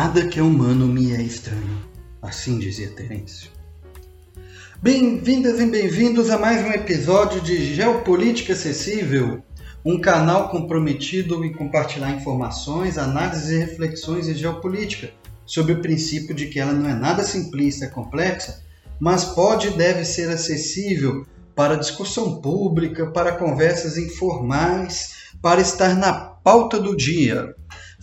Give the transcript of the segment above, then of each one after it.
Nada que é humano me é estranho, assim dizia Terêncio. Bem-vindas e bem-vindos a mais um episódio de Geopolítica Acessível, um canal comprometido em compartilhar informações, análises e reflexões de geopolítica, sob o princípio de que ela não é nada simplista e complexa, mas pode e deve ser acessível para discussão pública, para conversas informais, para estar na pauta do dia.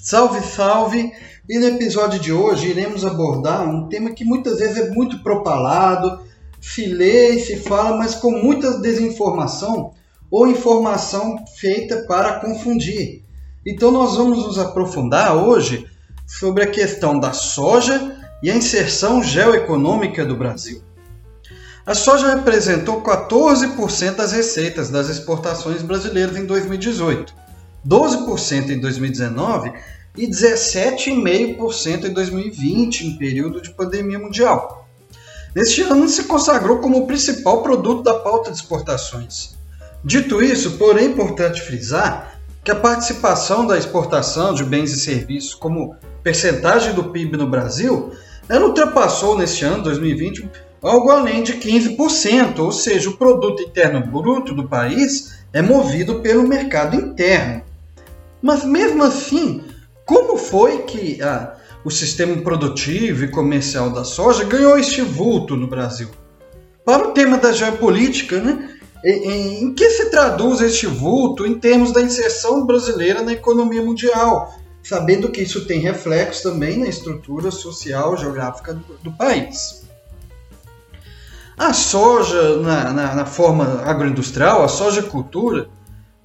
Salve, salve! E no episódio de hoje iremos abordar um tema que muitas vezes é muito propalado, se lê e se fala, mas com muita desinformação ou informação feita para confundir. Então nós vamos nos aprofundar hoje sobre a questão da soja e a inserção geoeconômica do Brasil. A soja representou 14% das receitas das exportações brasileiras em 2018, 12% em 2019 e 17,5% em 2020, em período de pandemia mundial. Neste ano se consagrou como o principal produto da pauta de exportações. Dito isso, porém é importante frisar que a participação da exportação de bens e serviços como percentagem do PIB no Brasil, ela ultrapassou neste ano, 2020, algo além de 15%, ou seja, o produto interno bruto do país é movido pelo mercado interno. Mas mesmo assim, como foi que ah, o sistema produtivo e comercial da soja ganhou este vulto no Brasil? Para o tema da geopolítica, né, em, que se traduz este vulto em termos da inserção brasileira na economia mundial, sabendo que isso tem reflexo também na estrutura social geográfica do, do país. A soja, na, na, na, forma agroindustrial, a soja cultura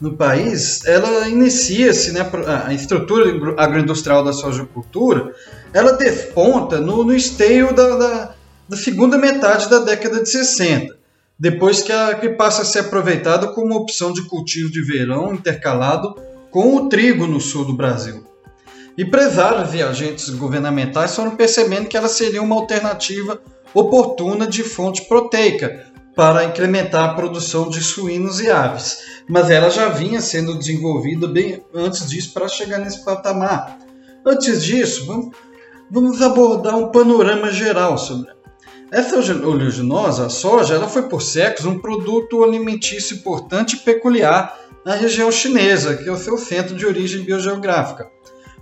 no país, ela inicia-se, né, a estrutura agroindustrial da soja cultura, ela desponta no, no esteio da, da, da, segunda metade da década de 60, depois que, a, que passa a ser aproveitada como opção de cultivo de verão intercalado com o trigo no sul do Brasil. Empresários e agentes governamentais foram percebendo que ela seria uma alternativa oportuna de fonte proteica para incrementar a produção de suínos e aves, mas ela já vinha sendo desenvolvida bem antes disso para chegar nesse patamar. Antes disso, vamos, vamos abordar um panorama geral sobre essa oleaginosa, a soja, ela foi por séculos um produto alimentício importante e peculiar na região chinesa, que é o seu centro de origem biogeográfica.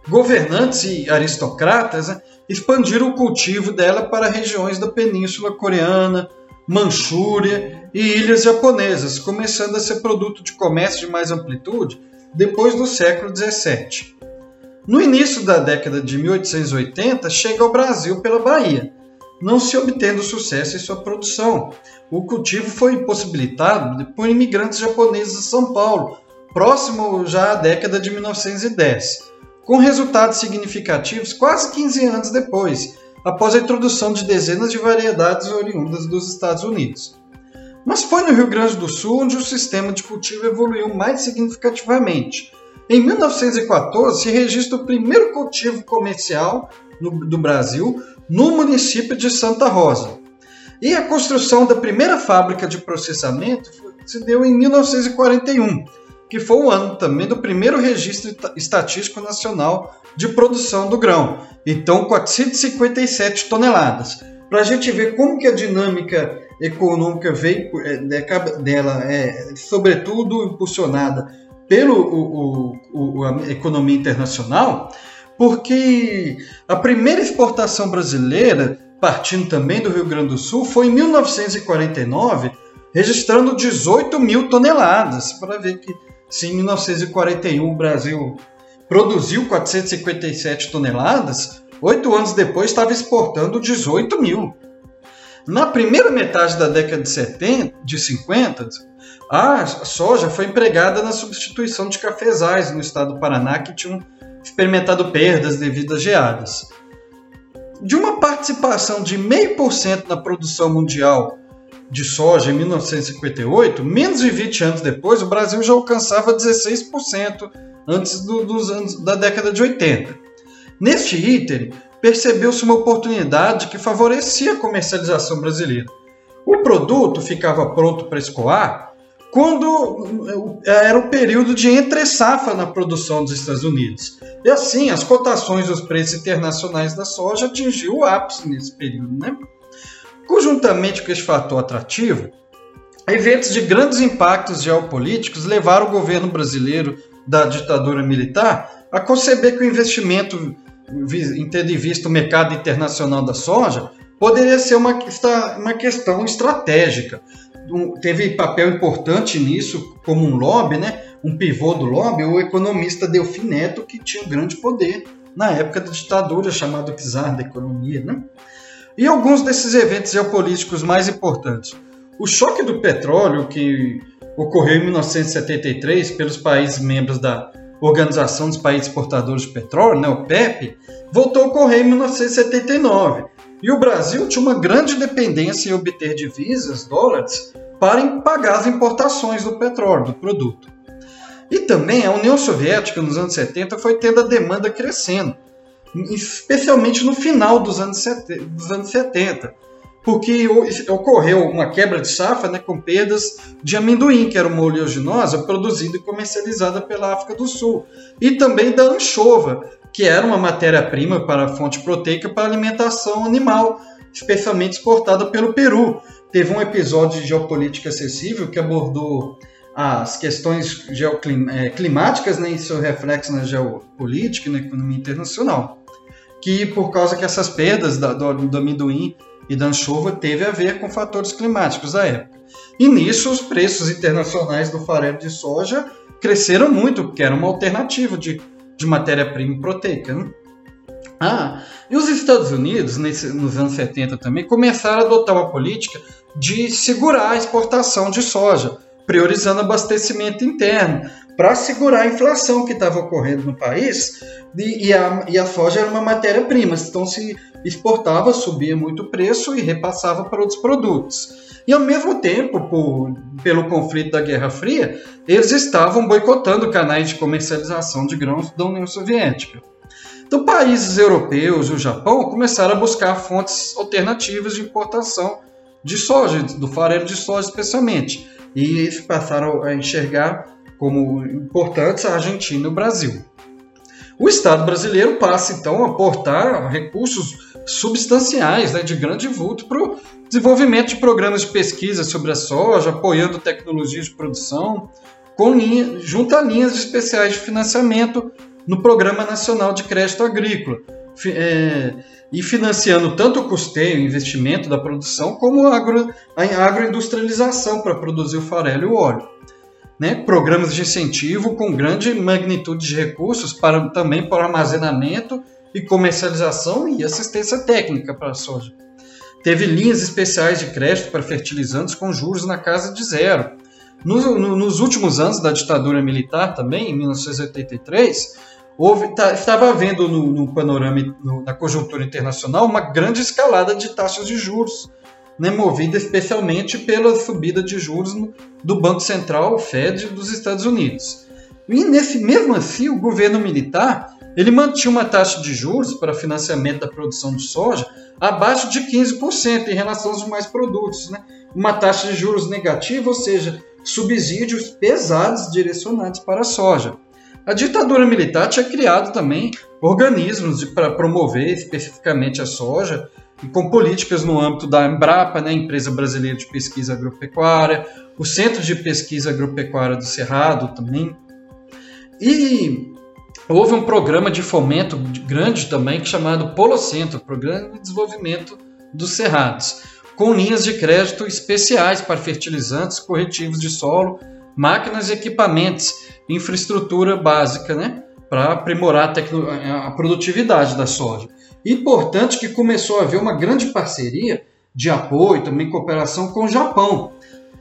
Governantes e aristocratas né, expandiram o cultivo dela para regiões da Península Coreana, Manchúria e ilhas japonesas, começando a ser produto de comércio de mais amplitude depois do século XVII. No início da década de 1880, chega ao Brasil pela Bahia, não se obtendo sucesso em sua produção. O cultivo foi possibilitado por imigrantes japoneses a São Paulo, próximo já à década de 1910 com resultados significativos quase 15 anos depois, após a introdução de dezenas de variedades oriundas dos Estados Unidos. Mas foi no Rio Grande do Sul onde o sistema de cultivo evoluiu mais significativamente. Em 1914 se registra o primeiro cultivo comercial no, do Brasil no município de Santa Rosa. E a construção da primeira fábrica de processamento se deu em 1941 que foi o ano também do primeiro registro estatístico nacional de produção do grão, então 457 toneladas. Para a gente ver como que a dinâmica econômica veio é, dela é sobretudo impulsionada pela economia internacional, porque a primeira exportação brasileira, partindo também do Rio Grande do Sul, foi em 1949, registrando 18 mil toneladas, para ver que se em 1941 o Brasil produziu 457 toneladas, oito anos depois estava exportando 18 mil. Na primeira metade da década de, 70, de 50, a soja foi empregada na substituição de cafezais no estado do Paraná que tinham experimentado perdas devido às geadas. De uma participação de 0,5% na produção mundial de soja em 1958, menos de 20 anos depois, o Brasil já alcançava 16% antes do, dos anos da década de 80. Neste item, percebeu-se uma oportunidade que favorecia a comercialização brasileira. O produto ficava pronto para escoar quando era o período de entre-safra na produção dos Estados Unidos. E assim, as cotações dos preços internacionais da soja atingiu o ápice nesse período. Né? Conjuntamente com esse fator atrativo, eventos de grandes impactos geopolíticos levaram o governo brasileiro da ditadura militar a conceber que o investimento, tendo em vista o mercado internacional da soja, poderia ser uma, uma questão estratégica. Teve papel importante nisso, como um lobby, né? um pivô do lobby, o economista Delfim Neto, que tinha um grande poder na época da ditadura, chamado czar da economia. Né? E alguns desses eventos geopolíticos mais importantes. O choque do petróleo, que ocorreu em 1973 pelos países membros da Organização dos Países Exportadores de Petróleo, né, o PEP, voltou a ocorrer em 1979. E o Brasil tinha uma grande dependência em obter divisas, dólares, para pagar as importações do petróleo, do produto. E também a União Soviética, nos anos 70, foi tendo a demanda crescendo, especialmente no final dos anos 70, porque ocorreu uma quebra de safra né, com perdas de amendoim, que era uma oleaginosa produzida e comercializada pela África do Sul, e também da anchova, que era uma matéria-prima para a fonte proteica para alimentação animal, especialmente exportada pelo Peru. Teve um episódio de geopolítica acessível que abordou as questões é, climáticas né, e seu reflexo na geopolítica e na economia internacional. Que por causa que essas perdas do, do amendoim e da anchova teve a ver com fatores climáticos da época. E nisso os preços internacionais do farelo de soja cresceram muito, porque era uma alternativa de, de matéria-prima proteica. Né? Ah, e os Estados Unidos, nesse, nos anos 70 também, começaram a adotar uma política de segurar a exportação de soja, priorizando abastecimento interno, para segurar a inflação que estava ocorrendo no país, e, e, a, e a soja era uma matéria-prima, então se exportava, subia muito o preço e repassava para outros produtos. E ao mesmo tempo, por, pelo conflito da Guerra Fria, eles estavam boicotando canais de comercialização de grãos da União Soviética. Então, países europeus e o Japão começaram a buscar fontes alternativas de importação de soja, do farelo de soja especialmente, e eles passaram a enxergar como importantes a Argentina e o Brasil. O Estado brasileiro passa então a aportar recursos substanciais né, de grande vulto para o desenvolvimento de programas de pesquisa sobre a soja, apoiando tecnologias de produção, com linha, junto a linhas especiais de financiamento no Programa Nacional de Crédito Agrícola, é, e financiando tanto o custeio, o investimento da produção, como a, agro, a agroindustrialização para produzir o farelo e o óleo né, programas de incentivo com grande magnitude de recursos para também para armazenamento e comercialização e assistência técnica para a soja. Teve linhas especiais de crédito para fertilizantes com juros na casa de zero. No, no, nos últimos anos da ditadura militar também, em 1983, houve, tá, estava havendo no, no panorama, no, na conjuntura internacional, uma grande escalada de taxas de juros né, movida especialmente pela subida de juros do Banco Central, o Fed, dos Estados Unidos. E nesse mesmo assim, o governo militar ele mantinha uma taxa de juros para financiamento da produção de soja abaixo de 15% em relação aos demais produtos. Né? Uma taxa de juros negativa, ou seja, subsídios pesados direcionados para a soja. A ditadura militar tinha criado também organismos para promover especificamente a soja, e com políticas no âmbito da Embrapa, né, Empresa Brasileira de Pesquisa Agropecuária, o Centro de Pesquisa Agropecuária do Cerrado também. E houve um programa de fomento grande também chamado Polocentro, Programa de Desenvolvimento dos Cerrados, com linhas de crédito especiais para fertilizantes, corretivos de solo, máquinas e equipamentos, infraestrutura básica, né, para aprimorar a, a produtividade da soja. Importante que começou a haver uma grande parceria de apoio, também cooperação com o Japão.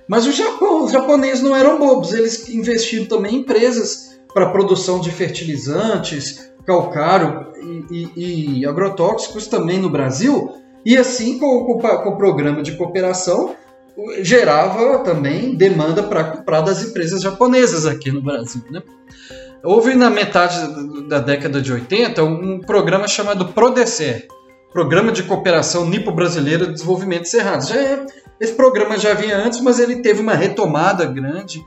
Mas o Japão, os japoneses não eram bobos, eles investiram também em empresas para produção de fertilizantes, calcário e, e, e, agrotóxicos também no Brasil. E assim, com, com, com o programa de cooperação, gerava também demanda para comprar das empresas japonesas aqui no Brasil. Né? Houve na metade da década de 80 um programa chamado PRODECER, Programa de Cooperação Nipo-Brasileira de Desenvolvimento Cerrado. Já é, Esse programa já vinha antes, mas ele teve uma retomada grande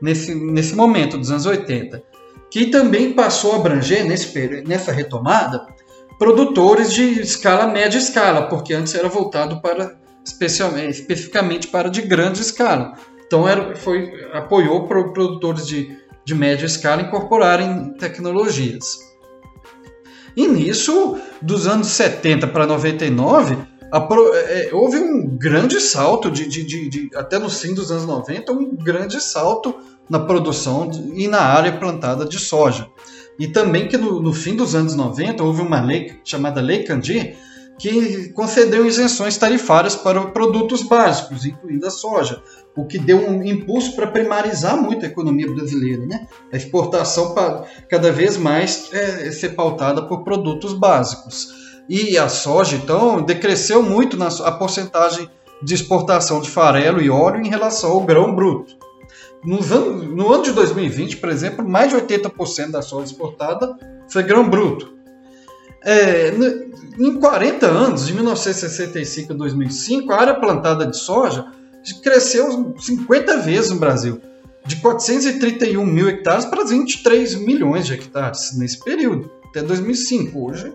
nesse, nesse momento dos anos 80, que também passou a abranger nesse, nessa retomada produtores de escala média escala, porque antes era voltado para especialmente, especificamente para de grande escala. Então era, foi, apoiou produtores de, de média escala incorporarem tecnologias. E nisso, dos anos 70 para 99, a, é, houve um grande salto, de, de, de, de, até no fim dos anos 90, um grande salto na produção e na área plantada de soja. E também que no, no, fim dos anos 90 houve uma lei chamada Lei Candir, que concedeu isenções tarifárias para produtos básicos, incluindo a soja, o que deu um impulso para primarizar muito a economia brasileira. Né? A exportação cada vez mais é, é ser pautada por produtos básicos. E a soja, então, decresceu muito na, a porcentagem de exportação de farelo e óleo em relação ao grão bruto. No ano, no ano de 2020, por exemplo, mais de 80% da soja exportada foi grão bruto. É, em 40 anos, de 1965 a 2005, a área plantada de soja cresceu 50 vezes no Brasil, de 431 mil hectares para 23 milhões de hectares nesse período, até 2005. Hoje,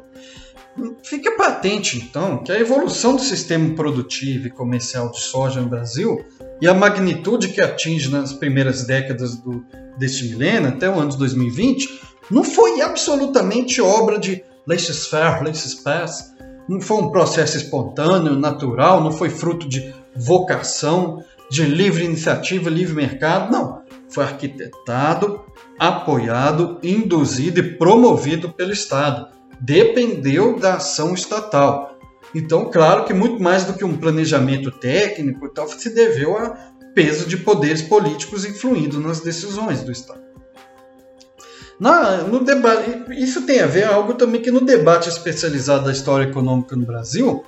fica patente, então, que a evolução do sistema produtivo e comercial de soja no Brasil e a magnitude que atinge nas primeiras décadas do, deste milênio, até o ano de 2020, não foi absolutamente obra de laissez-faire, laissez-passe, não foi um processo espontâneo, natural, não foi fruto de vocação, de livre iniciativa, livre mercado, não. Foi arquitetado, apoiado, induzido e promovido pelo Estado. Dependeu da ação estatal. Então, claro que muito mais do que um planejamento técnico, tal, se deveu a peso de poderes políticos influindo nas decisões do Estado. Na, no debate, isso tem a ver algo também que no debate especializado da história econômica no Brasil,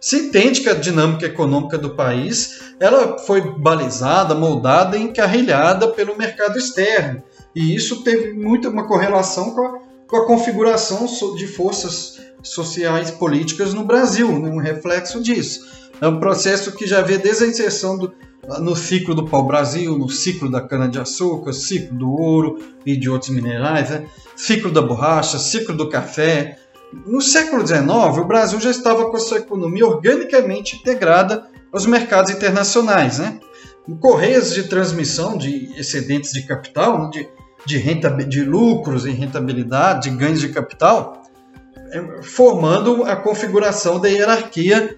se entende que a dinâmica econômica do país ela foi balizada, moldada e encarrilhada pelo mercado externo. E isso teve muita uma correlação com a, com a configuração de forças sociais políticas no Brasil, né? um reflexo disso. É um processo que já vê desde a inserção do, no ciclo do pau-brasil, no ciclo da cana-de-açúcar, ciclo do ouro e de outros minerais, né? ciclo da borracha, ciclo do café. No século XIX, o Brasil já estava com a sua economia organicamente integrada aos mercados internacionais. Né? Correias de transmissão de excedentes de capital, né? de, de, renta, de lucros e rentabilidade, de ganhos de capital, é, formando a configuração da hierarquia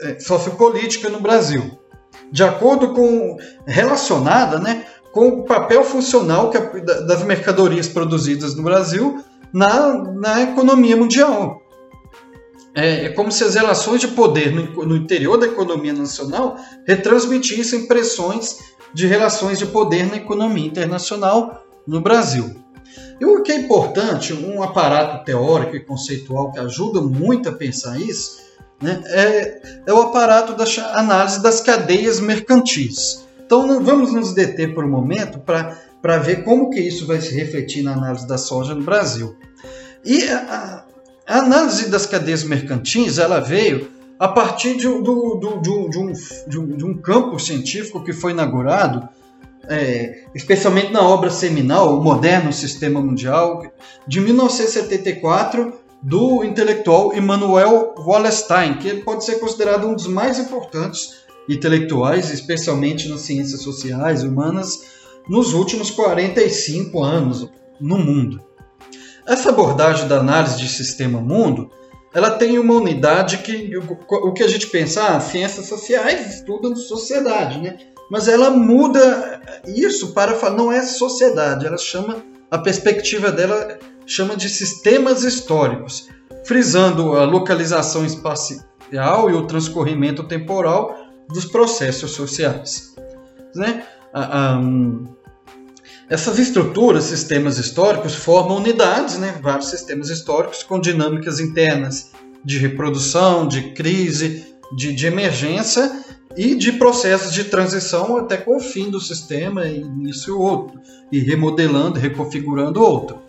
é, sociopolítica no Brasil de acordo com relacionada, né, com o papel funcional que das mercadorias produzidas no Brasil na, na economia mundial. É, é, como se as relações de poder no, no, interior da economia nacional retransmitissem pressões de relações de poder na economia internacional no Brasil. E o que é importante, um aparato teórico e conceitual que ajuda muito a pensar isso, né, é, é o aparato da análise das cadeias mercantis. Então não, vamos nos deter por um momento para ver como que isso vai se refletir na análise da soja no Brasil. E a, a análise das cadeias mercantis ela veio a partir de, do, do, de, um, de, um, de um campo científico que foi inaugurado é, especialmente na obra seminal, O Moderno Sistema Mundial, de 1974, do intelectual Immanuel Wallerstein, que pode ser considerado um dos mais importantes intelectuais, especialmente nas ciências sociais e humanas, nos últimos 45 anos no mundo. Essa abordagem da análise de sistema mundo, ela tem uma unidade que o que a gente pensa, ah, ciências sociais estudam sociedade, né? Mas ela muda isso para falar, não é sociedade, ela chama a perspectiva dela chama de sistemas históricos, frisando a localização espacial e o transcorrimento temporal dos processos sociais. Né? essas estruturas, sistemas históricos, formam unidades, né? vários sistemas históricos com dinâmicas internas de reprodução, de crise, de, de emergência e de processos de transição até com o fim do sistema início outro, e remodelando, reconfigurando outro.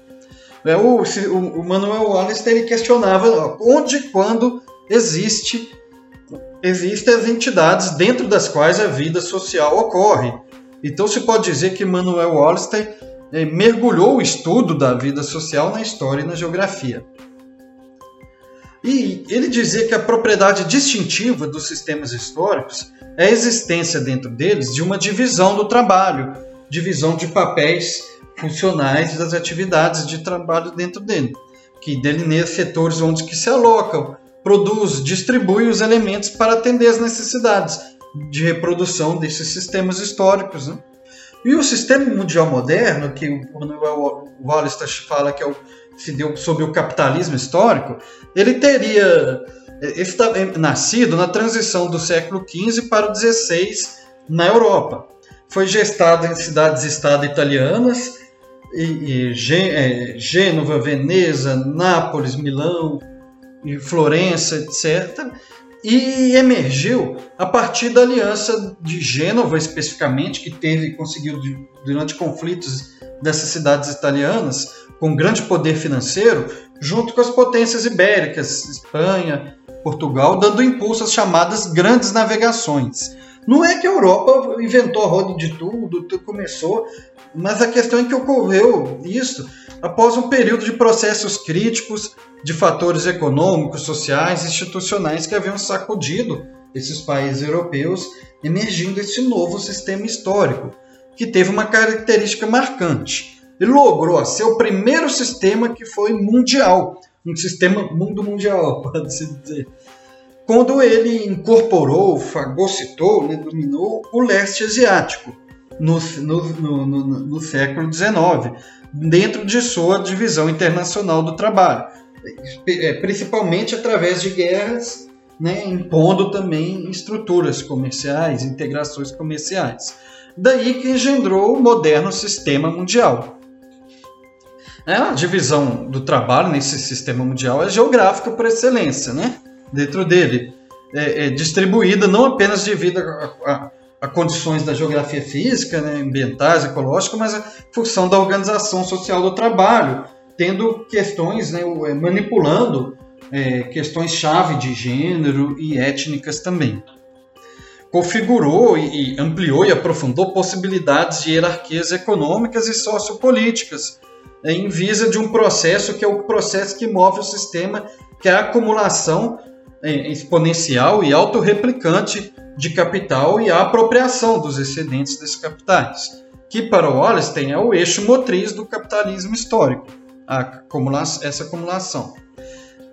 É, o, o, Manuel Wallace ele questionava onde e quando existe existem as entidades dentro das quais a vida social ocorre. Então se pode dizer que Manuel Wallerstein eh, mergulhou o estudo da vida social na história e na geografia. E ele dizia que a propriedade distintiva dos sistemas históricos é a existência dentro deles de uma divisão do trabalho, divisão de papéis funcionais das atividades de trabalho dentro dele, que delineia setores onde que se alocam, produz, distribui os elementos para atender as necessidades de reprodução desses sistemas históricos. Né? E o sistema mundial moderno, que o Wallace fala que é o, se deu sobre o capitalismo histórico, ele teria nascido na transição do século XV para o XVI na Europa. Foi gestado em cidades-estado italianas, e, e é, Gênova, Veneza, Nápoles, Milão, e Florença, etc. E emergiu a partir da aliança de Gênova, especificamente, que teve conseguiu durante conflitos dessas cidades italianas, com grande poder financeiro, junto com as potências ibéricas, Espanha, Portugal, dando impulso às chamadas grandes navegações. Não é que a Europa inventou a roda de tudo, tudo começou, mas a questão é que ocorreu isso após um período de processos críticos de fatores econômicos, sociais institucionais que haviam sacudido esses países europeus, emergindo esse novo sistema histórico, que teve uma característica marcante. Ele logrou ser o primeiro sistema que foi mundial, um sistema mundo mundial, pode-se dizer. Quando ele incorporou, fagocitou, né, dominou o leste asiático no, no, no, no século XIX, dentro de sua divisão internacional do trabalho, é, principalmente através de guerras, né, impondo também estruturas comerciais, integrações comerciais. Daí que engendrou o moderno sistema mundial. É, a divisão do trabalho nesse sistema mundial é geográfica por excelência, né? Dentro dele é, é distribuída não apenas devido a, a, a, condições da geografia física, né, ambientais, ecológicas, mas a função da organização social do trabalho, tendo questões, né, é, manipulando é, questões chave de gênero e étnicas também. Configurou e ampliou e aprofundou possibilidades de hierarquias econômicas e sociopolíticas, em vista de um processo que é o processo que move o sistema, que é a acumulação exponencial e autorreplicante de capital e a apropriação dos excedentes desses capitais, que para o Wallerstein é o eixo motriz do capitalismo histórico, acumula essa acumulação,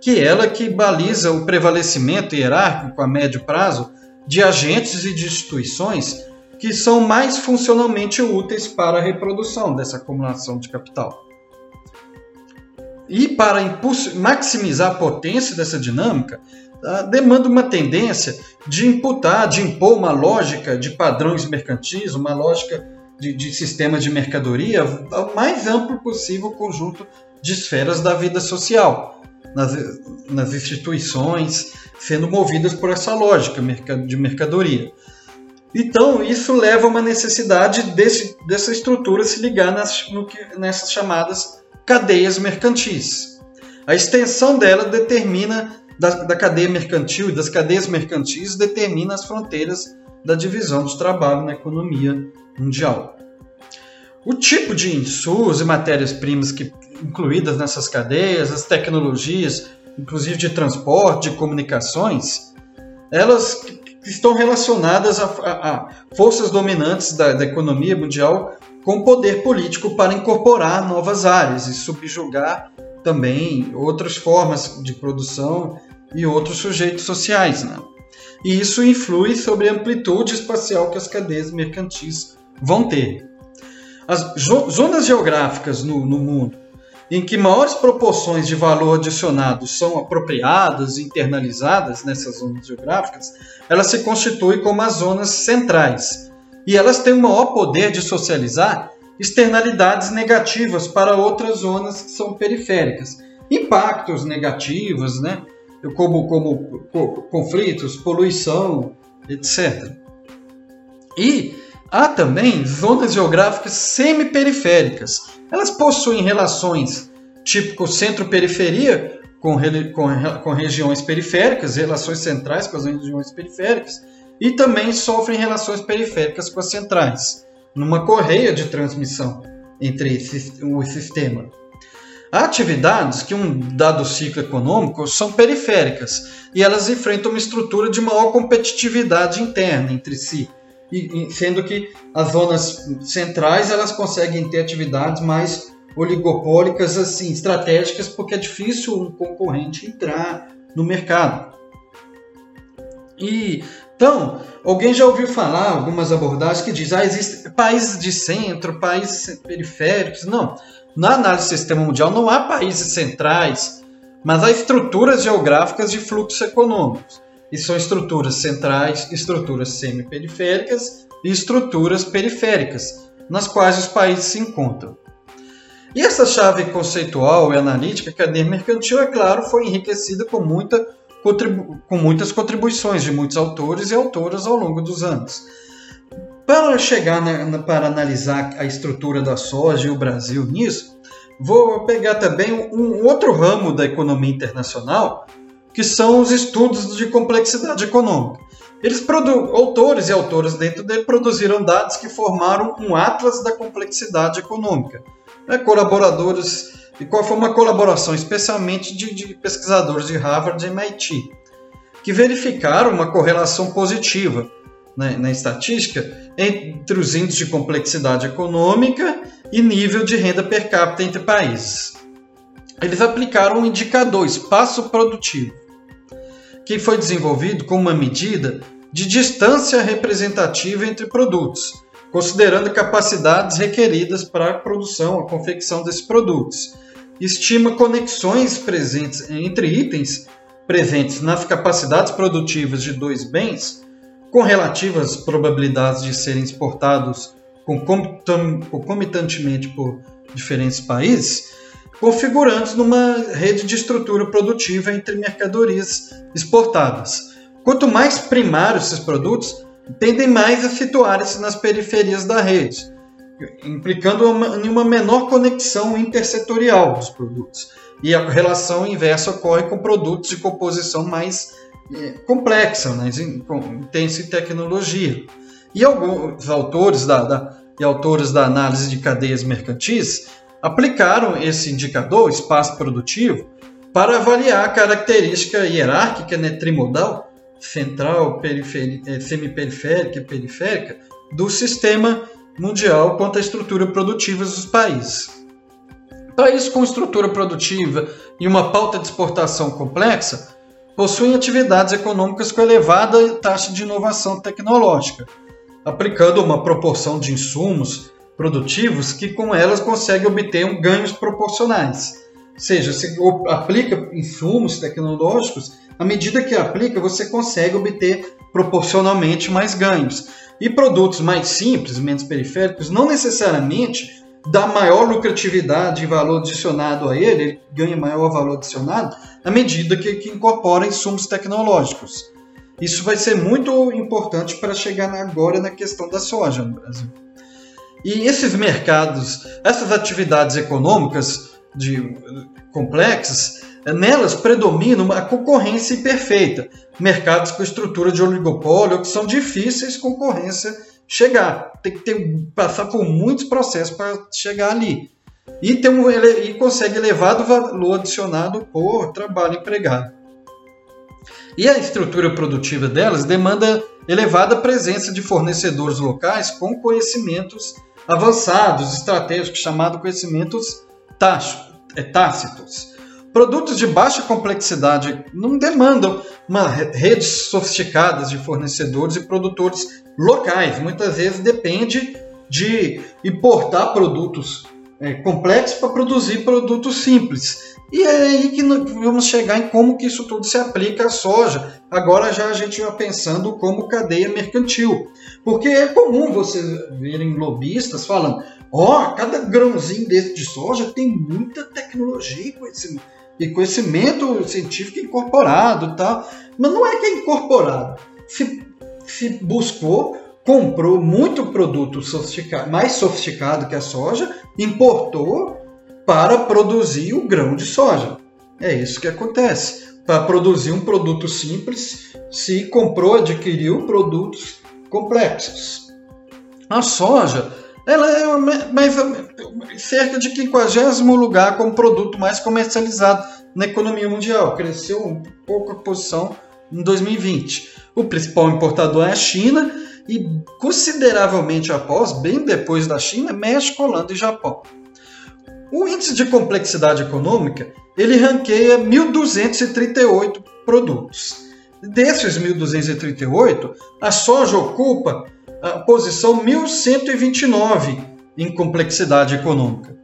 que é ela que baliza o prevalecimento hierárquico a médio prazo de agentes e de instituições que são mais funcionalmente úteis para a reprodução dessa acumulação de capital. E para maximizar a potência dessa dinâmica, demanda uma tendência de imputar, de impor uma lógica de padrões mercantis, uma lógica de, de sistema de mercadoria ao mais amplo possível conjunto de esferas da vida social, nas, nas instituições, sendo movidas por essa lógica de mercadoria. Então, isso leva a uma necessidade desse, dessa estrutura se ligar nas, no, nessas chamadas cadeias mercantis. A extensão dela determina da, da cadeia mercantil e das cadeias mercantis determina as fronteiras da divisão de trabalho na economia mundial. O tipo de insumos e matérias-primas que incluídas nessas cadeias, as tecnologias, inclusive de transporte, de comunicações, elas estão relacionadas a, a, a forças dominantes da, da, economia mundial com poder político para incorporar novas áreas e subjugar também outras formas de produção e outros sujeitos sociais. Né? E isso influi sobre a amplitude espacial que as cadeias mercantis vão ter. As zonas geográficas no, no mundo em que maiores proporções de valor adicionado são apropriadas e internalizadas nessas zonas geográficas, elas se constituem como as zonas centrais, e elas têm o maior poder de socializar externalidades negativas para outras zonas que são periféricas. Impactos negativos, né? como, como conflitos, poluição, etc. E há também zonas geográficas semiperiféricas. Elas possuem relações típico centro-periferia com, com, com regiões periféricas, relações centrais com as regiões periféricas, e também sofrem relações periféricas com as centrais, numa correia de transmissão entre o sistema. Há atividades que um dado ciclo econômico são periféricas e elas enfrentam uma estrutura de maior competitividade interna entre si, sendo que as zonas centrais elas conseguem ter atividades mais oligopólicas assim estratégicas porque é difícil um concorrente entrar no mercado. E então, alguém já ouviu falar algumas abordagens que diz ah, existem países de centro, países periféricos. Não. Na análise do sistema mundial não há países centrais, mas há estruturas geográficas de fluxos econômicos. E são estruturas centrais, estruturas semi-periféricas e estruturas periféricas, nas quais os países se encontram. E essa chave conceitual e analítica, que a mercantil, é claro, foi enriquecida com, muita, com muitas contribuições de muitos autores e autoras ao longo dos anos. Para chegar na, na, para analisar a estrutura da soja e o Brasil nisso, vou pegar também um outro ramo da economia internacional, que são os estudos de complexidade econômica. Eles autores e autoras dentro dele produziram dados que formaram um atlas da complexidade econômica né, colaboradores, e qual foi uma colaboração especialmente de, de pesquisadores de Harvard e MIT, que verificaram uma correlação positiva né, na estatística entre os índices de complexidade econômica e nível de renda per capita entre países. Eles aplicaram um indicador, espaço produtivo, que foi desenvolvido como uma medida de distância representativa entre produtos, considerando capacidades requeridas para a produção, a confecção desses produtos. Estima conexões presentes entre itens presentes nas capacidades produtivas de dois bens, com relativas probabilidades de serem exportados concomitantemente por diferentes países, configurantes numa rede de estrutura produtiva entre mercadorias exportadas. Quanto mais primários esses produtos, tendem mais a situarem-se nas periferias da rede, implicando em uma menor conexão intersetorial dos produtos. E a relação inversa ocorre com produtos de composição mais é, complexa, mais intensa em tecnologia. E alguns autores da, da, e autores da análise de cadeias mercantis aplicaram esse indicador, espaço produtivo, para avaliar a característica hierárquica né, trimodal central, é, semiperiférica e periférica do sistema mundial quanto à estrutura produtiva dos países. Países com estrutura produtiva e uma pauta de exportação complexa possuem atividades econômicas com elevada taxa de inovação tecnológica, aplicando uma proporção de insumos produtivos que com elas conseguem obter ganhos proporcionais. Ou seja, se aplica insumos tecnológicos à medida que aplica, você consegue obter proporcionalmente mais ganhos. E produtos mais simples, menos periféricos, não necessariamente dá maior lucratividade e valor adicionado a ele, ele ganha maior valor adicionado à medida que, que incorpora insumos tecnológicos. Isso vai ser muito importante para chegar agora na questão da soja no Brasil. E esses mercados, essas atividades econômicas de, complexas, Nelas predomina uma concorrência imperfeita, mercados com estrutura de oligopólio que são difíceis concorrência chegar. Tem que ter, passar por muitos processos para chegar ali. E, tem um, e consegue elevado valor adicionado por trabalho empregado. E a estrutura produtiva delas demanda elevada presença de fornecedores locais com conhecimentos avançados, estratégicos, chamados conhecimentos é, tácitos Produtos de baixa complexidade não demandam uma redes sofisticadas de fornecedores e produtores locais. Muitas vezes depende de importar produtos é, complexos para produzir produtos simples. E é aí que vamos chegar em como que isso tudo se aplica à soja. Agora já a gente vai pensando como cadeia mercantil. Porque é comum vocês verem lobistas falando, ó, oh, cada grãozinho desse de soja tem muita tecnologia e conhecimento e conhecimento científico incorporado tal. Mas não é que é incorporado. Se, se buscou, comprou muito produto sofisticado, mais sofisticado que a soja, importou para produzir o grão de soja. É isso que acontece. Para produzir um produto simples, se comprou, adquiriu produtos complexos. A soja, ela é mais, cerca de 50 lugar como produto mais comercializado na economia mundial. Cresceu um pouco a posição em 2020. O principal importador é a China e consideravelmente após, bem depois da China, México, Holanda e Japão. O índice de complexidade econômica ele ranqueia 1.238 produtos. Desses 1.238, a soja ocupa a posição 1129 em complexidade econômica.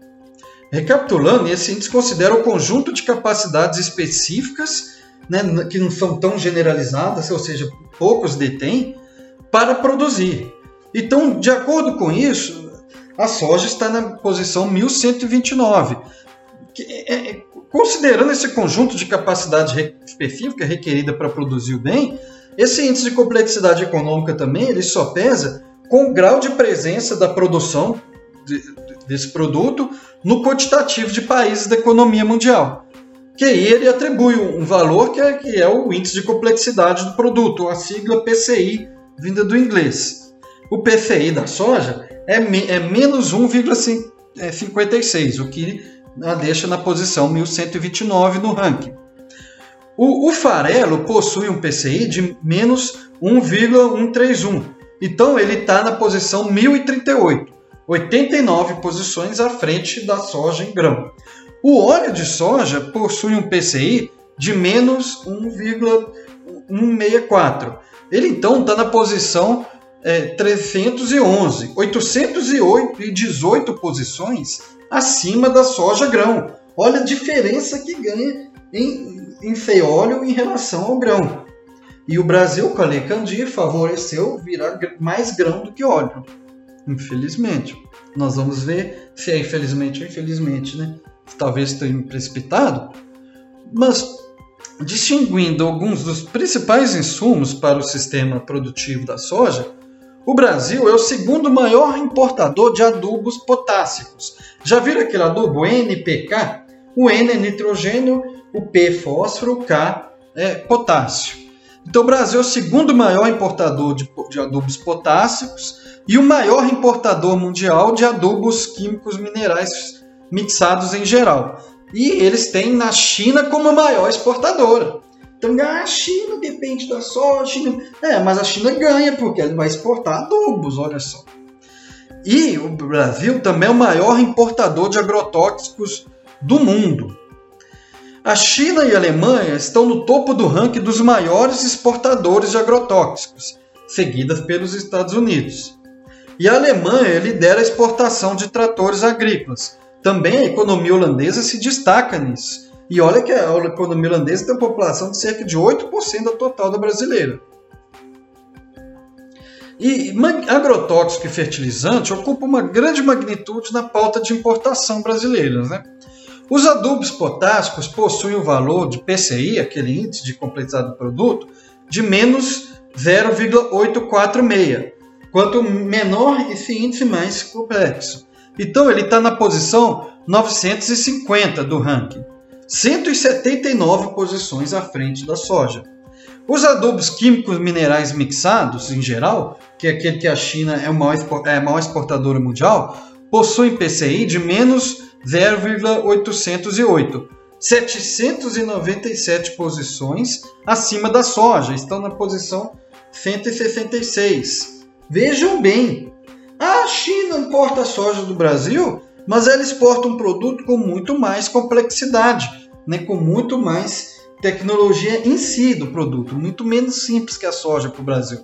Recapitulando, esse índice considera o conjunto de capacidades específicas, né, que não são tão generalizadas, ou seja, poucos detêm, para produzir. Então, de acordo com isso, a soja está na posição 1129. É, é, considerando esse conjunto de capacidade específica requerida para produzir o bem, esse índice de complexidade econômica também ele só pesa com o grau de presença da produção de, desse produto no quantitativo de países da economia mundial. Que aí ele atribui um valor que é, que é o índice de complexidade do produto, a sigla PCI, vinda do inglês. O PCI da soja é, me, é menos 1,56, o que a deixa na posição 1129 no ranking. O, o farelo possui um PCI de menos 1,131, então ele está na posição 1038, 89 posições à frente da soja em grão. O óleo de soja possui um PCI de menos 1,164. Ele então está na posição é, 311, 818 posições acima da soja grão. Olha a diferença que ganha em, em feóleo em relação ao grão. E o Brasil, com a Lei Candir, favoreceu virar mais grão do que óleo. Infelizmente. Nós vamos ver se é infelizmente ou infelizmente, né? Talvez tenha precipitado. Mas, distinguindo alguns dos principais insumos para o sistema produtivo da soja, o Brasil é o segundo maior importador de adubos potássicos. Já viram aquele adubo NPK? O N é nitrogênio, o P fósforo, o K é potássio. Então o Brasil é o segundo maior importador de, de adubos potássicos e o maior importador mundial de adubos químicos minerais mixados em geral. E eles têm na China como a maior exportadora. Então, ah, a China depende da soja. China... É, mas a China ganha porque ela vai exportar adubos, olha só. E o Brasil também é o maior importador de agrotóxicos do mundo. A China e a Alemanha estão no topo do ranking dos maiores exportadores de agrotóxicos, seguidas pelos Estados Unidos. E a Alemanha lidera a exportação de tratores agrícolas. Também a economia holandesa se destaca nisso e olha que a economia holandesa tem uma população de cerca de 8% da total da brasileira. E agrotóxico e fertilizante ocupam uma grande magnitude na pauta de importação brasileira. Né? Os adubos potássicos possuem o um valor de PCI, aquele índice de complexidade do produto, de menos 0,846. Quanto menor esse índice, mais complexo. Então ele está na posição 950 do ranking. 179 posições à frente da soja. Os adubos químicos minerais mixados, em geral, que é aquele que a China é, é a maior exportadora mundial, possuem PCI de menos 0,808, 797 posições acima da soja, estão na posição 166. Vejam bem, a China importa soja do Brasil mas ela exporta um produto com muito mais complexidade, né, com muito mais tecnologia em si do produto, muito menos simples que a soja para o Brasil.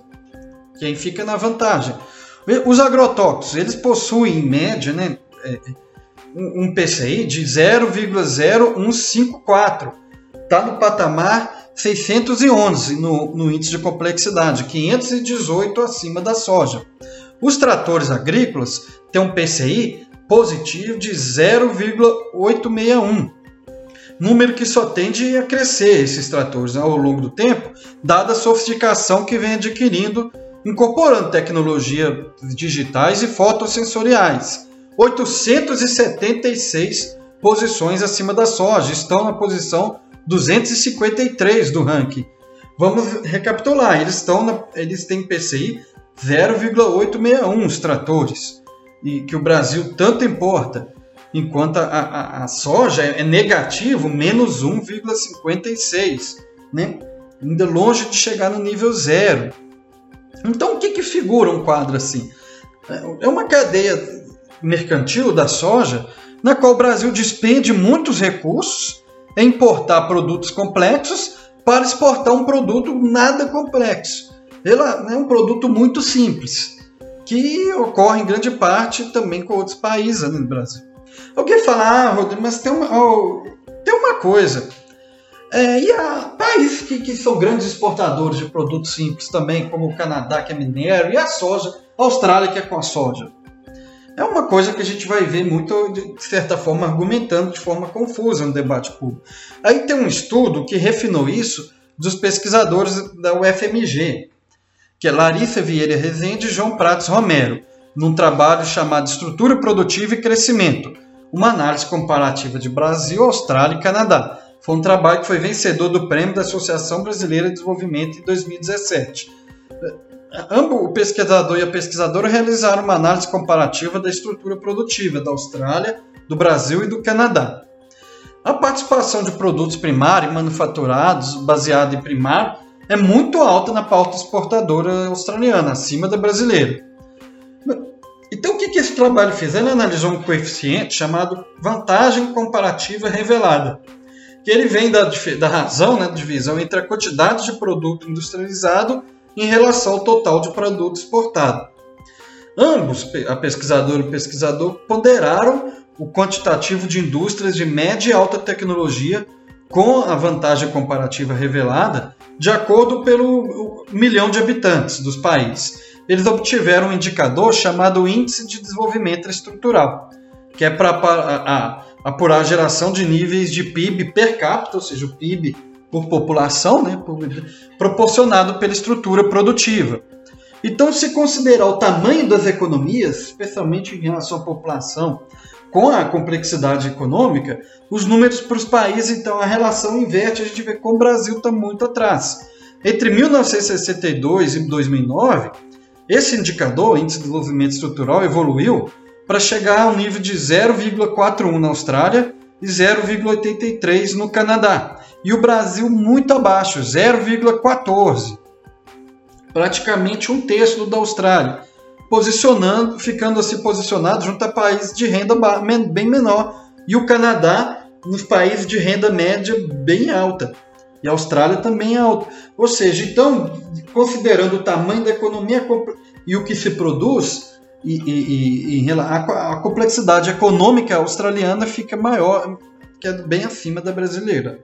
Quem fica na vantagem. Os agrotóxicos, eles possuem em média né, é, um PCI de 0,0154. Está no patamar 611 no, no índice de complexidade, 518 acima da soja. Os tratores agrícolas têm um PCI positivo de 0,861, número que só tende a crescer esses tratores né, ao longo do tempo, dada a sofisticação que vem adquirindo, incorporando tecnologias digitais e fotossensoriais. 876 posições acima da soja, estão na posição 253 do ranking. Vamos recapitular, eles estão na, eles têm PCI 0,861 os tratores, e que o Brasil tanto importa, enquanto a, a, a soja é negativo, menos 1,56, né? ainda longe de chegar no nível zero. Então, o que, que figura um quadro assim? É uma cadeia mercantil da soja na qual o Brasil despende muitos recursos em importar produtos complexos para exportar um produto nada complexo. Ela é um produto muito simples, que ocorre em grande parte também com outros países no Brasil. Alguém fala, ah, Rodrigo, mas tem uma, oh, tem uma coisa. É, e há países que, que, são grandes exportadores de produtos simples também, como o Canadá, que é minério, e a soja, a Austrália, que é com a soja. É uma coisa que a gente vai ver muito, de certa forma, argumentando de forma confusa no debate público. Aí tem um estudo que refinou isso dos pesquisadores da UFMG, que é Larissa Vieira Rezende e João Prates Romero, num trabalho chamado Estrutura Produtiva e Crescimento, uma análise comparativa de Brasil, Austrália e Canadá. Foi um trabalho que foi vencedor do Prêmio da Associação Brasileira de Desenvolvimento em 2017. Ambos, o pesquisador e a pesquisadora, realizaram uma análise comparativa da estrutura produtiva da Austrália, do Brasil e do Canadá. A participação de produtos primários manufaturados baseada em primário é muito alta na pauta exportadora australiana, acima da brasileira. Então, o que, esse trabalho fez? Ele analisou um coeficiente chamado vantagem comparativa revelada, que ele vem da, da razão, né, da divisão entre a quantidade de produto industrializado em relação ao total de produto exportado. Ambos, a pesquisadora e o pesquisador, ponderaram o quantitativo de indústrias de média e alta tecnologia com a vantagem comparativa revelada de acordo pelo milhão de habitantes dos países. Eles obtiveram um indicador chamado Índice de Desenvolvimento Estrutural, que é para apurar a geração de níveis de PIB per capita, ou seja, o PIB por população, né, por, proporcionado pela estrutura produtiva. Então, se considerar o tamanho das economias, especialmente em relação à população, com a complexidade econômica, os números para os países, então, a relação inverte, a gente vê como o Brasil está muito atrás. Entre 1962 e 2009, esse indicador, Índice de Desenvolvimento Estrutural, evoluiu para chegar a um nível de 0,41 na Austrália e 0,83 no Canadá. E o Brasil muito abaixo, 0,14. Praticamente um terço da Austrália. Posicionando, ficando assim posicionado junto a países de renda bem menor. E o Canadá nos países de renda média bem alta. E a Austrália também é alta. Ou seja, então, considerando o tamanho da economia e o que se produz, e, e, e a, complexidade econômica australiana fica maior, que é bem acima da brasileira.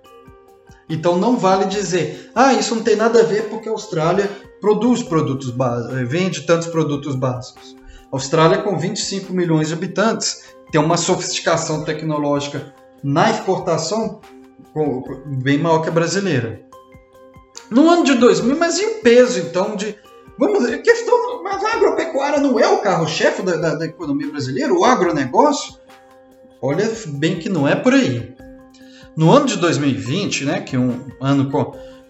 Então não vale dizer, ah, isso não tem nada a ver porque a Austrália produz produtos básicos, eh, vende tantos produtos básicos. A Austrália, com 25 milhões de habitantes, tem uma sofisticação tecnológica na exportação bem maior que a brasileira. No ano de 2000, mas e o peso então de Vamos ver, questão, mas a agropecuária não é o carro-chefe da, da, da, economia brasileira, o agronegócio? Olha bem que não é por aí. No ano de 2020, né, que é um ano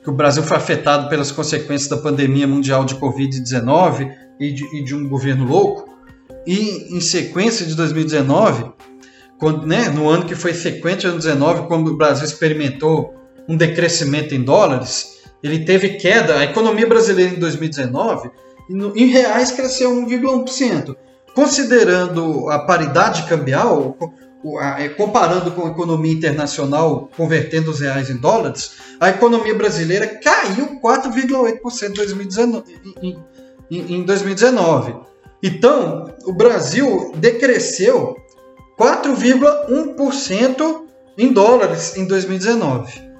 que o Brasil foi afetado pelas consequências da pandemia mundial de Covid-19 e, e de, um governo louco, e em sequência de 2019, quando, né, no ano que foi sequente de 2019, quando o Brasil experimentou um decrescimento em dólares, ele teve queda, a economia brasileira em 2019, em reais cresceu 1,1%. Considerando a paridade cambial, comparando com a economia internacional, convertendo os reais em dólares, a economia brasileira caiu 4,8% em 2019. Então, o Brasil decresceu 4,1% em dólares em 2019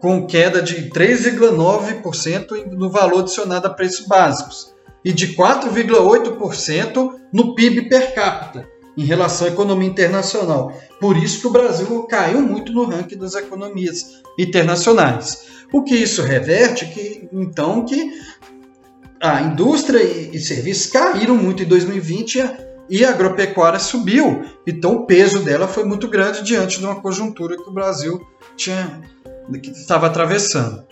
com queda de 3,9% no valor adicionado a preços básicos e de 4,8% no PIB per capita em relação à economia internacional. Por isso que o Brasil caiu muito no ranking das economias internacionais. O que isso reverte que então que a indústria e, serviços caíram muito em 2020 e a agropecuária subiu. Então o peso dela foi muito grande diante de uma conjuntura que o Brasil tinha, que estava atravessando.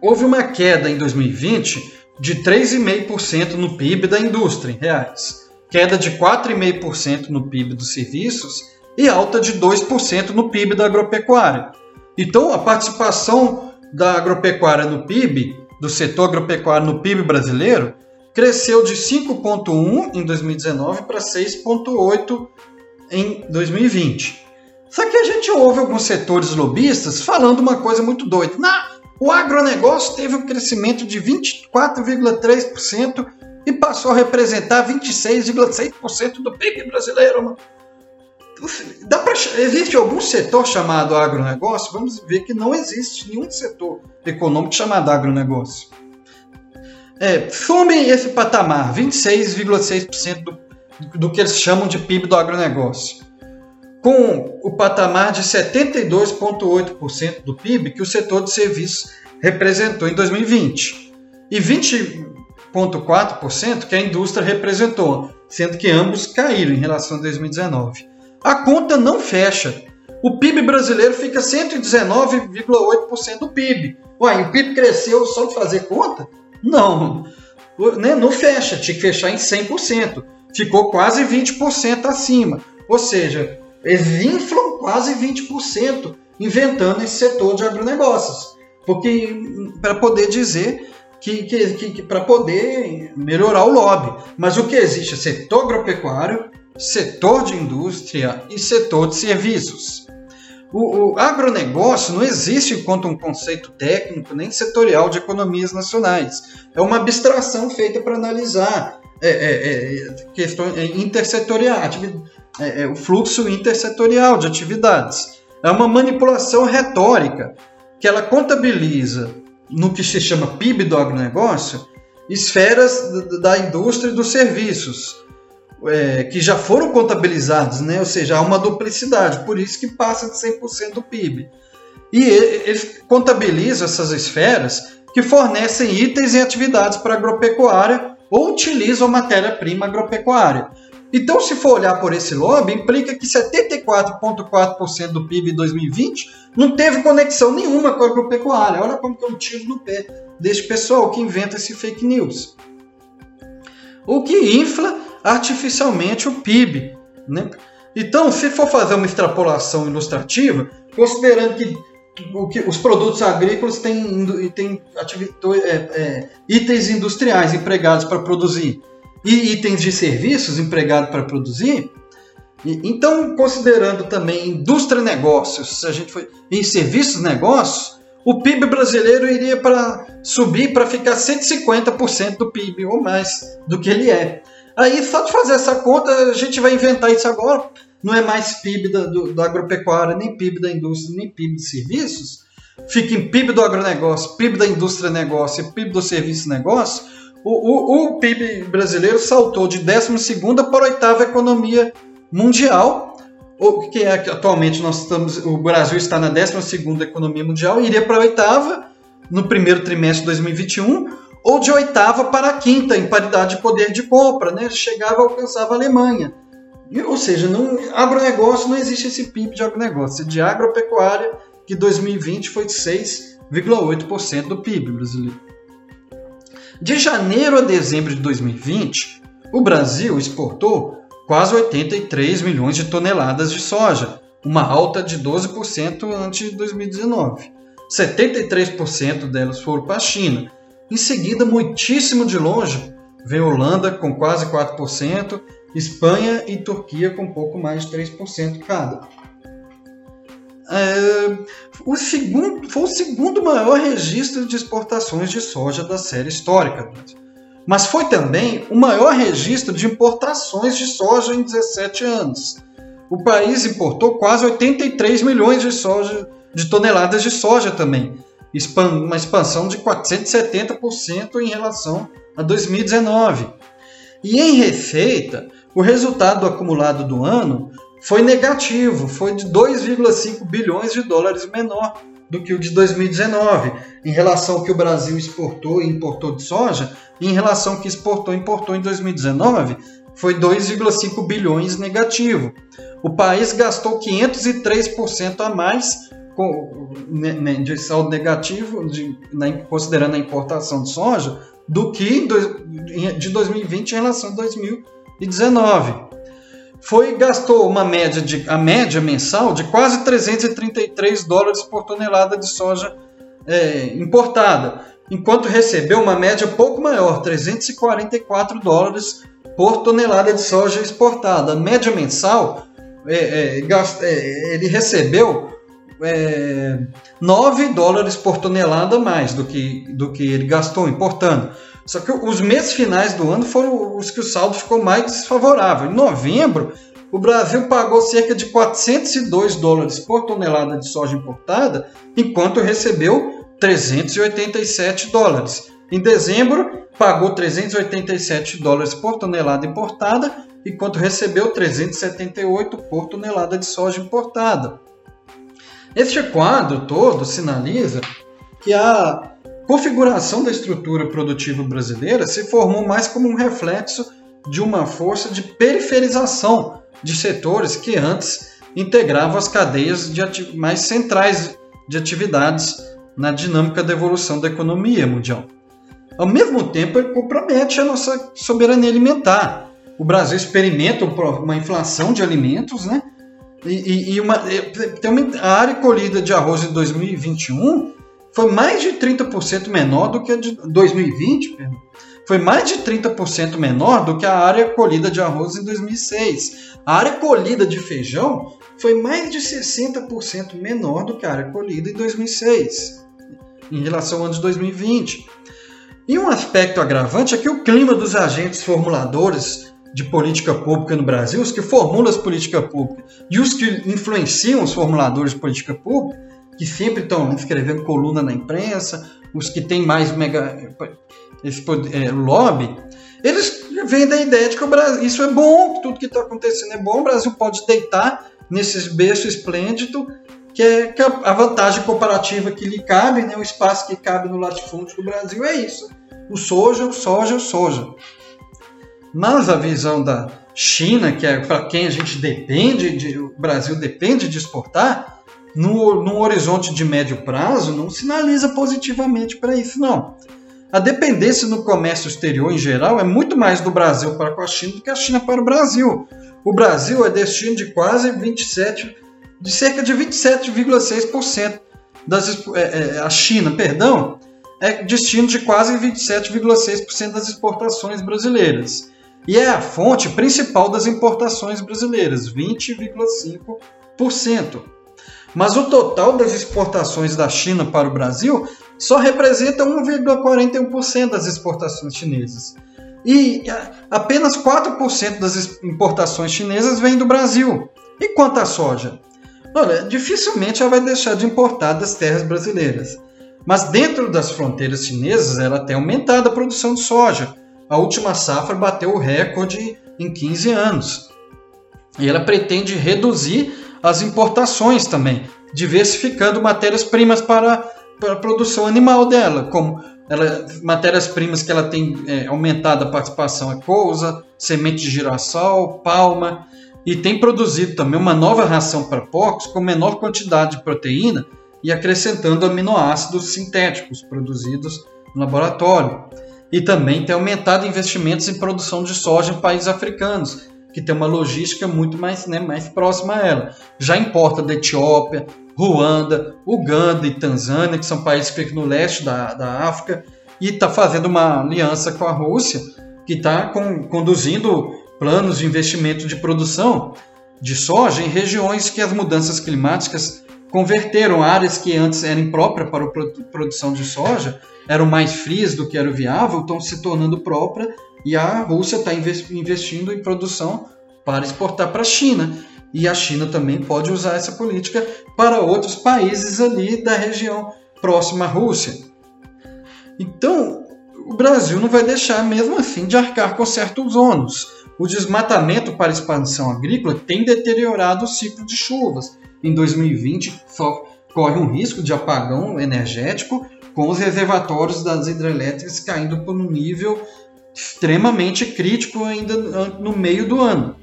Houve uma queda em 2020 de 3,5% no PIB da indústria em reais, queda de 4,5% no PIB dos serviços e alta de 2% no PIB da agropecuária. Então a participação da agropecuária no PIB, do setor agropecuário no PIB brasileiro, cresceu de 5,1 em 2019 para 6,8 em 2020. Só que a gente ouve alguns setores lobistas falando uma coisa muito doida. O agronegócio teve um crescimento de 24,3% e passou a representar 26,6% do PIB brasileiro. Dá pra, existe algum setor chamado agronegócio? Vamos ver que não existe nenhum setor econômico chamado agronegócio. É, some esse patamar, 26,6% do, do que eles chamam de PIB do agronegócio, com o patamar de 72,8% do PIB que o setor de serviços representou em 2020, e 20,4% que a indústria representou, sendo que ambos caíram em relação a 2019. A conta não fecha. O PIB brasileiro fica 119,8% do PIB. Uai, o PIB cresceu só de fazer conta? Não, né, não fecha, tinha que fechar em 100%. Ficou quase 20% acima. Ou seja, eles inflam quase 20%, inventando esse setor de agronegócios. Porque para poder dizer que, que, que, que para poder melhorar o lobby. Mas o que existe é setor agropecuário, setor de indústria e setor de serviços. O, o, agronegócio não existe enquanto um conceito técnico nem setorial de economias nacionais. É uma abstração feita para analisar é, é, é, questões é, intersetoriais, é, é, o fluxo intersetorial de atividades. É uma manipulação retórica que ela contabiliza no que se chama PIB do agronegócio esferas da indústria e dos serviços é, que já foram contabilizados, né? ou seja, há uma duplicidade, por isso que passa de 100% do PIB. E eles contabilizam essas esferas que fornecem itens e atividades para agropecuária ou utilizam matéria-prima agropecuária. Então, se for olhar por esse lobby, implica que 74,4% do PIB em 2020 não teve conexão nenhuma com a agropecuária. Olha como que é um tiro no pé desse pessoal que inventa esse fake news. O que infla artificialmente o PIB. Né? Então, se for fazer uma extrapolação ilustrativa, considerando que, que os produtos agrícolas têm, têm é, é, itens industriais empregados para produzir e itens de serviços empregados para produzir, então, considerando também indústria negócios, se a gente foi em serviços negócios, o PIB brasileiro iria para subir para ficar 150% do PIB ou mais do que ele é. Aí, só de fazer essa conta, a gente vai inventar isso agora. Não é mais PIB da, do, da agropecuária, nem PIB da indústria, nem PIB de serviços. Fica em PIB do agronegócio, PIB da indústria negócio e PIB do serviço negócio. O, o, o PIB brasileiro saltou de 12 para a oitava economia mundial, o que é que atualmente nós estamos, o Brasil está na 12 economia mundial, iria para a oitava no primeiro trimestre de 2021, ou de oitava para a quinta em paridade de poder de compra, né? Chegava, alcançava a Alemanha. Ou seja, não, agronegócio não existe esse PIB de agronegócio, de agropecuária, que 2020 foi 6,8% do PIB brasileiro. De janeiro a dezembro de 2020, o Brasil exportou quase 83 milhões de toneladas de soja, uma alta de 12% antes de 2019. 73% delas foram para a China em seguida, muitíssimo de longe, vem Holanda com quase 4%, Espanha e Turquia com pouco mais de 3% cada. É, o segundo, foi o segundo maior registro de exportações de soja da série histórica, mas foi também o maior registro de importações de soja em 17 anos. O país importou quase 83 milhões de, soja, de toneladas de soja também, uma expansão de 470% em relação a 2019. E em receita, o resultado acumulado do ano foi negativo, foi de 2,5 bilhões de dólares menor do que o de 2019, em relação ao que o Brasil exportou e importou de soja, em relação ao que exportou e importou em 2019, foi 2,5 bilhões negativo. O país gastou 503% a mais com, de saldo negativo, de, na, considerando a importação de soja, do que de 2020 em relação a 2019. Foi gastou uma média de a média mensal de quase 333 dólares por tonelada de soja é, importada, enquanto recebeu uma média pouco maior, 344 dólares por tonelada de soja exportada. A média mensal é, é, é ele recebeu é, 9 dólares por tonelada mais do que, do que ele gastou importando. Só que os meses finais do ano foram os que o saldo ficou mais desfavorável. Em novembro, o Brasil pagou cerca de 402 dólares por tonelada de soja importada, enquanto recebeu 387 dólares. Em dezembro, pagou 387 dólares por tonelada importada, enquanto recebeu 378 por tonelada de soja importada. Este quadro todo sinaliza que a configuração da estrutura produtiva brasileira se formou mais como um reflexo de uma força de periferização de setores que antes integravam as cadeias mais centrais de atividades na dinâmica da evolução da economia mundial. Ao mesmo tempo, ele compromete a nossa soberania alimentar. O Brasil experimenta uma inflação de alimentos, né? E, e uma, tem uma, a área colhida de arroz em 2021 foi mais de 30% menor do que a de 2020, foi mais de 30% menor do que a área colhida de arroz em 2006. A área colhida de feijão foi mais de 60% menor do que a área colhida em 2006, em relação ao ano de 2020. E um aspecto agravante é que o clima dos agentes formuladores de política pública no Brasil, os que formulam as políticas públicas e os que influenciam os formuladores de política pública, que sempre estão escrevendo coluna na imprensa, os que têm mais mega, esse é, lobby, eles vêm da ideia de que o Brasil, isso é bom, tudo que está acontecendo é bom, o Brasil pode deitar nesses berço esplêndido, que é, que a vantagem comparativa que lhe cabe, né, o espaço que cabe no latifúndio do Brasil é isso. O soja, o soja, o soja. Mas a visão da China, que é para quem a gente depende, de, o Brasil depende de exportar, no, no horizonte de médio prazo, não sinaliza positivamente para isso, não. A dependência no comércio exterior em geral é muito mais do Brasil para com a China do que a China para o Brasil. O Brasil é destino de quase 27, de cerca de 27,6% das é, é, a China, perdão, é destino de quase 27,6% das exportações brasileiras e é a fonte principal das importações brasileiras, 20,5%. Mas o total das exportações da China para o Brasil só representa 1,41% das exportações chinesas. E apenas 4% das importações chinesas vêm do Brasil. E quanto à soja? Olha, dificilmente ela vai deixar de importar das terras brasileiras. Mas dentro das fronteiras chinesas, ela tem aumentado a produção de soja, a última safra bateu o recorde em 15 anos. E ela pretende reduzir as importações também, diversificando matérias-primas para, para a produção animal dela, como matérias-primas que ela tem é, aumentado a participação é couza, semente de girassol, palma, e tem produzido também uma nova ração para porcos com menor quantidade de proteína e acrescentando aminoácidos sintéticos produzidos no laboratório. E também tem aumentado investimentos em produção de soja em países africanos, que tem uma logística muito mais, né, mais próxima a ela. Já importa da Etiópia, Ruanda, Uganda e Tanzânia, que são países que ficam no leste da, da África, e está fazendo uma aliança com a Rússia, que está conduzindo planos de investimento de produção de soja em regiões que as mudanças climáticas converteram áreas que antes eram impróprias para a produção de soja eram mais frias do que era viável, estão se tornando própria e a Rússia está investindo em produção para exportar para a China. E a China também pode usar essa política para outros países ali da região próxima à Rússia. Então, o Brasil não vai deixar mesmo assim de arcar com certos ônus. O desmatamento para expansão agrícola tem deteriorado o ciclo de chuvas. Em 2020, corre um risco de apagão energético com os reservatórios das hidrelétricas caindo para um nível extremamente crítico ainda no meio do ano.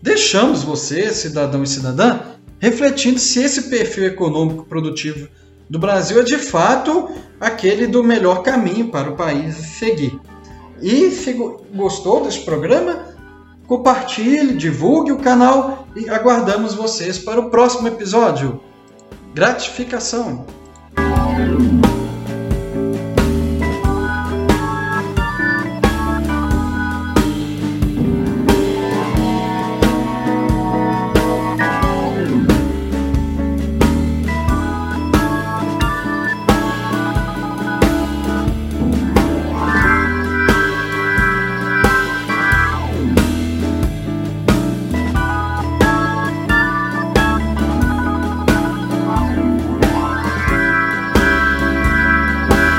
Deixamos você, cidadão e cidadã, refletindo se esse perfil econômico produtivo do Brasil é de fato aquele do melhor caminho para o país seguir. E se gostou desse programa, compartilhe, divulgue o canal e aguardamos vocês para o próximo episódio. Gratificação!